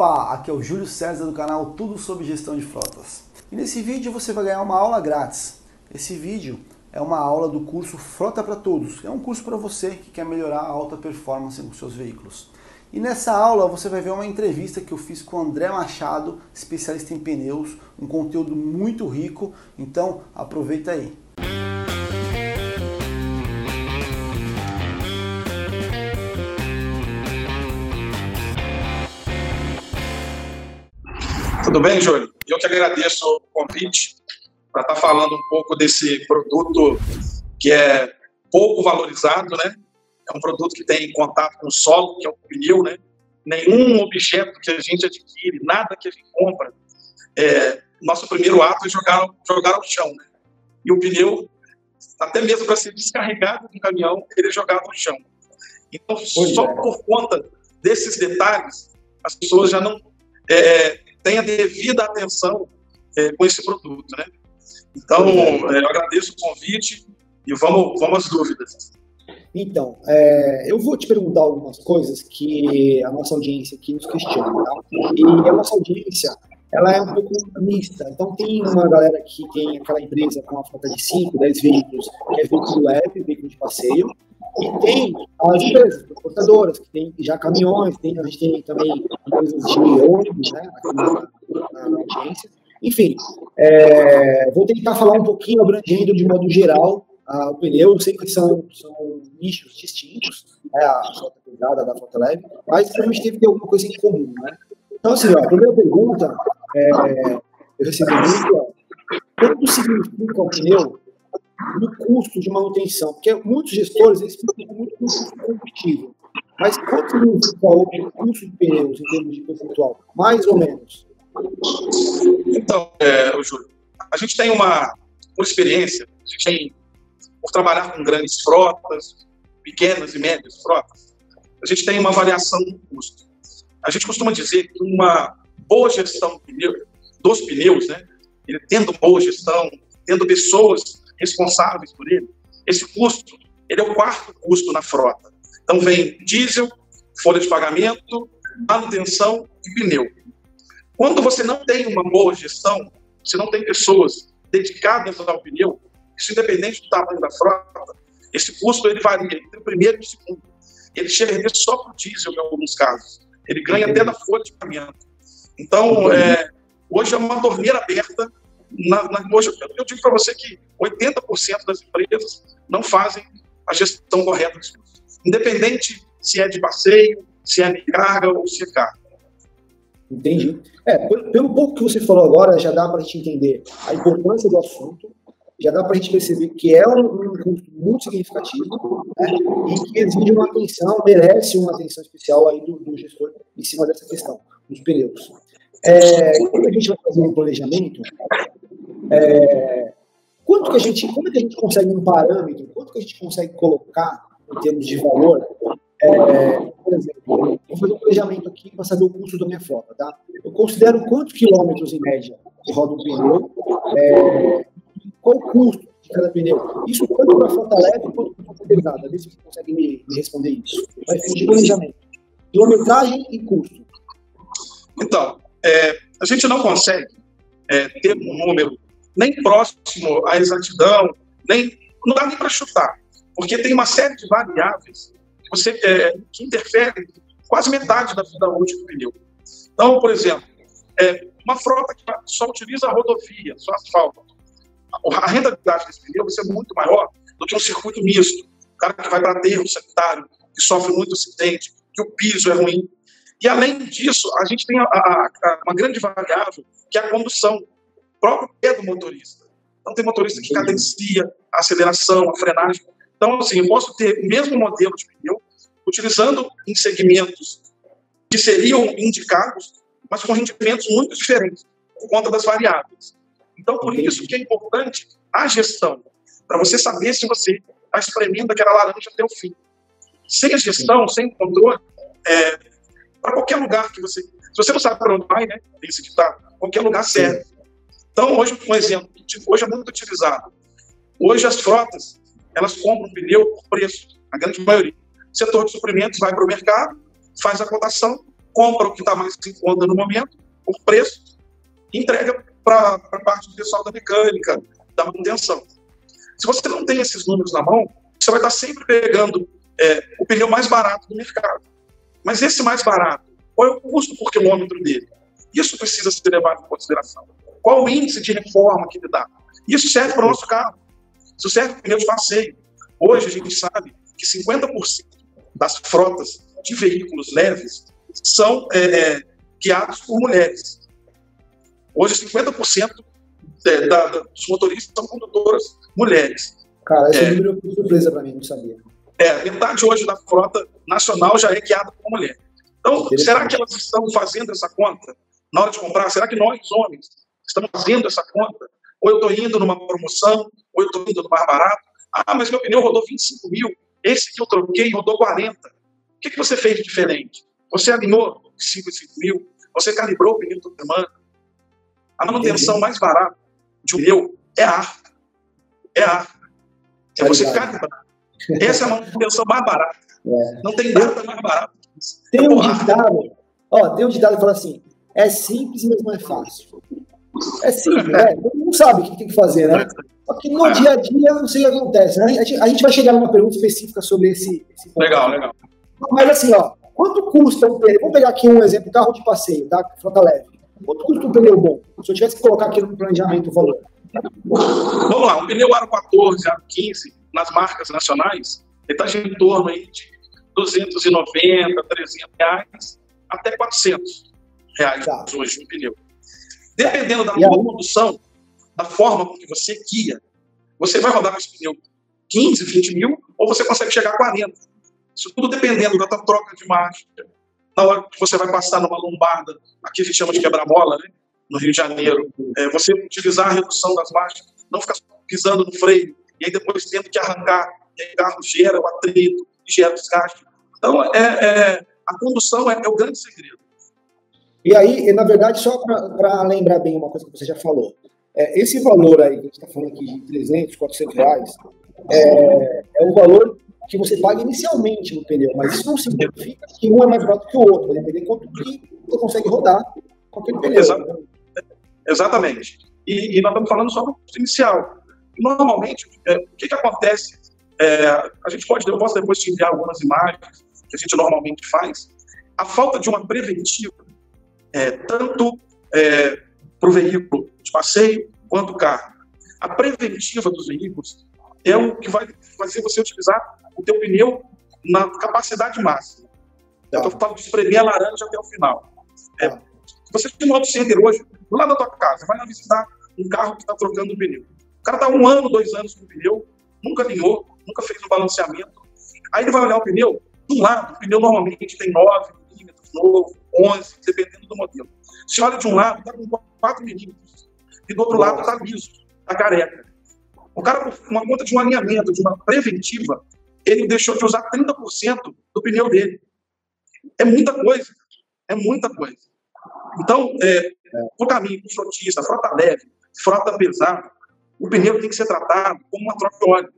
Opa, aqui é o Júlio César do canal Tudo sobre Gestão de Frotas. E nesse vídeo você vai ganhar uma aula grátis. Esse vídeo é uma aula do curso Frota para Todos. É um curso para você que quer melhorar a alta performance com seus veículos. E nessa aula você vai ver uma entrevista que eu fiz com o André Machado, especialista em pneus, um conteúdo muito rico, então aproveita aí. Tudo bem, Júlio? Eu que agradeço o convite para estar tá falando um pouco desse produto que é pouco valorizado, né? É um produto que tem contato com o solo, que é o pneu, né? Nenhum objeto que a gente adquire, nada que a gente compra, é, nosso primeiro ato é jogar, jogar ao chão, né? E o pneu, até mesmo para ser descarregado do caminhão, ele é jogado ao chão. Então, pois só é. por conta desses detalhes, as pessoas já não é, tenha devida atenção é, com esse produto, né? Então, é, eu agradeço o convite e vamos, vamos às dúvidas. Então, é, eu vou te perguntar algumas coisas que a nossa audiência aqui nos questiona, tá? E a nossa audiência, ela é um pouco mista. Então, tem uma galera que tem aquela empresa com uma frota de 5, 10 veículos, que é veículo leve, veículo de passeio, e tem as empresas transportadoras, que tem já caminhões, tem, a gente tem também empresas de ônibus, né, aqui na, na audiência. Enfim, é, vou tentar falar um pouquinho abrangendo de modo geral o pneu. Eu sei são, são nichos distintos, né, a frota pesada da frota leve, mas a gente ter alguma coisa em comum, né? Então, assim, ó, a primeira pergunta, é, eu recebi muito, quanto significa o pneu no custo de manutenção, porque muitos gestores eles ficam muito no custo combustível. Mas quanto significa o custo de pneus em termos de percentual? Mais ou menos? Então, é, Júlio, a gente tem uma, uma experiência, a gente tem, por trabalhar com grandes frotas, pequenas e médias frotas, a gente tem uma variação do custo. A gente costuma dizer que uma boa gestão do pneu, dos pneus, né, tendo boa gestão, tendo pessoas responsáveis por ele, esse custo, ele é o quarto custo na frota. Então vem diesel, folha de pagamento, manutenção e pneu. Quando você não tem uma boa gestão, você não tem pessoas dedicadas ao pneu, isso independente do tamanho da frota, esse custo ele varia entre o primeiro e o segundo. Ele chega a render só para o diesel em alguns casos. Ele ganha até da folha de pagamento. Então, é, hoje é uma torneira aberta na, na, hoje, eu digo para você que 80% das empresas não fazem a gestão correta dos custos. Independente se é de passeio, se é de carga ou se é carga. Entendi. É, pelo pouco que você falou agora, já dá para a gente entender a importância do assunto, já dá para a gente perceber que é um, um custo muito significativo né, e que exige uma atenção, merece uma atenção especial aí do, do gestor em cima dessa questão, dos pneus. É, quando a gente vai fazer um planejamento, é, quanto que a gente, como é que a gente consegue um parâmetro, quanto que a gente consegue colocar em termos de valor? É, por exemplo, vou fazer um planejamento aqui para saber o custo da minha frota, tá? Eu considero quantos quilômetros em média roda um pneu, é, qual o custo de cada pneu. Isso tanto para frota leve quanto para frota pesada. Vê se você consegue me, me responder isso. Vai ser de planejamento. Quilometragem e custo. Então, é, a gente não consegue é, ter um número nem próximo à exatidão, nem não dá nem para chutar, porque tem uma série de variáveis que, você, é, que interferem quase metade da vida útil do pneu. Então, por exemplo, é, uma frota que só utiliza a rodovia, só asfalto, a rentabilidade desse pneu vai ser muito maior do que um circuito misto. O cara que vai para aterro sanitário, que sofre muito acidente, que o piso é ruim. E, além disso, a gente tem a, a, a, uma grande variável, que é a condução próprio pé do motorista. Então, tem motorista que cadencia a aceleração, a frenagem. Então, assim, eu posso ter o mesmo modelo de pneu, utilizando em segmentos que seriam indicados, mas com rendimentos muito diferentes, por conta das variáveis. Então, por isso que é importante a gestão, para você saber se você está espremendo aquela laranja até o fim. Sem a gestão, sem controle, é, para qualquer lugar que você. Se você não sabe para onde vai, né? Tem esse ditado, qualquer lugar serve. Então, hoje, um exemplo, hoje é muito utilizado. Hoje as frotas, elas compram pneu por preço, a grande maioria. O setor de suprimentos vai para o mercado, faz a cotação, compra o que está mais em conta no momento, por preço, e entrega para a parte do pessoal da mecânica, da manutenção. Se você não tem esses números na mão, você vai estar sempre pegando é, o pneu mais barato do mercado. Mas esse mais barato, qual é o custo por quilômetro dele? Isso precisa ser levado em consideração. Qual o índice de reforma que ele dá? Isso serve para o nosso carro. Isso serve para o pneu de passeio. Hoje a gente sabe que 50% das frotas de veículos leves são é, é, guiados por mulheres. Hoje 50% é, da, da, dos motoristas são condutoras mulheres. Cara, esse é, número é surpresa para mim, não sabia. É, metade hoje da frota nacional já é guiada por mulher. Então, será que elas estão fazendo essa conta na hora de comprar? Será que nós, homens, estamos fazendo essa conta? Ou eu estou indo numa promoção, ou eu estou indo no mais barato? Ah, mas meu pneu rodou 25 mil, esse que eu troquei rodou 40. O que, que você fez de diferente? Você alinhou 5 mil, você calibrou o pneu toda semana. A manutenção mais barata de um pneu é ar. É ar. É você calibrar. Essa é a manutenção mais barata. É. Não tem nada mais isso. Tem é um ditado, ó, tem um ditado que fala assim: é simples, mas não é fácil. É simples, né? Mundo sabe o que tem que fazer, né? Só que no dia a dia não sei o que acontece. Né? A, gente, a gente vai chegar numa pergunta específica sobre esse, esse ponto. Legal, legal. Mas assim, ó, quanto custa um pneu? Vamos pegar aqui um exemplo, carro de passeio, tá? Frota leve. Quanto custa um pneu bom? Se eu tivesse que colocar aqui no planejamento o valor. Vamos lá, um pneu aro 14, aro 15, nas marcas nacionais, ele está em torno aí de 290, 300 reais, até 400 reais tá. hoje um pneu. Dependendo da produção, da forma que você guia, você vai rodar com esse pneu 15, 20 mil, ou você consegue chegar a 40. Isso tudo dependendo da tua troca de marcha, na hora que você vai passar numa lombarda, aqui a gente chama de quebra-mola, né? no Rio de Janeiro, é, você utilizar a redução das marchas, não ficar pisando no freio, e aí depois tendo que arrancar, carro gera o atrito, gera desgaste. Então, é, é a condução é, é, o grande segredo. E aí, na verdade, só para lembrar bem uma coisa que você já falou, é, esse valor aí que a gente está falando aqui de 300, 400 reais, é, é o valor que você paga inicialmente no pneu, mas isso não significa que um é mais barato que o outro, vai depender quanto que você consegue rodar com aquele pneu. Exatamente. Exatamente. E, e, nós estamos falando só do inicial. Normalmente, é, o que, que acontece? É, a gente pode, eu posso depois te enviar algumas imagens que a gente normalmente faz. A falta de uma preventiva, é, tanto é, para o veículo de passeio quanto o carro. A preventiva dos veículos é o que vai fazer você utilizar o teu pneu na capacidade máxima. Tá. Eu falo de espremer a laranja até o final. É, tá. você tem um auto center hoje, lado da tua casa, vai lá visitar um carro que está trocando o pneu. O cara está um ano, dois anos com o pneu, nunca alinhou, nunca fez um balanceamento. Aí ele vai olhar o pneu, de um lado, o pneu normalmente tem 9 milímetros, novo, 11, dependendo do modelo. Se olha de um lado, está com 4 milímetros. E do outro lado está liso, está careca. O cara, por uma conta de um alinhamento, de uma preventiva, ele deixou de usar 30% do pneu dele. É muita coisa. É muita coisa. Então, é, o caminho do frotista, frota leve, frota pesada, o pneu tem que ser tratado como uma troca de óleo.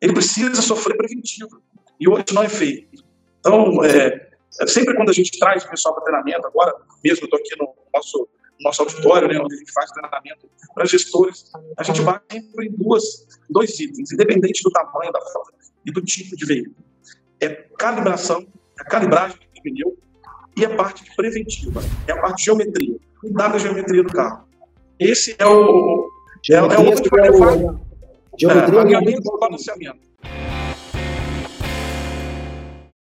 Ele precisa sofrer preventivo. E hoje não é feito. Então, é, é sempre quando a gente traz o pessoal para treinamento, agora mesmo estou aqui no nosso, nosso auditório, né, onde a gente faz treinamento para gestores, a gente vai sempre em duas, dois itens, independente do tamanho da frota e do tipo de veículo. É calibração, a calibragem do pneu e a parte preventiva, é a parte de geometria, cuidar da geometria do carro. Esse é o. É, é o único que vai falar. Geometria é, é,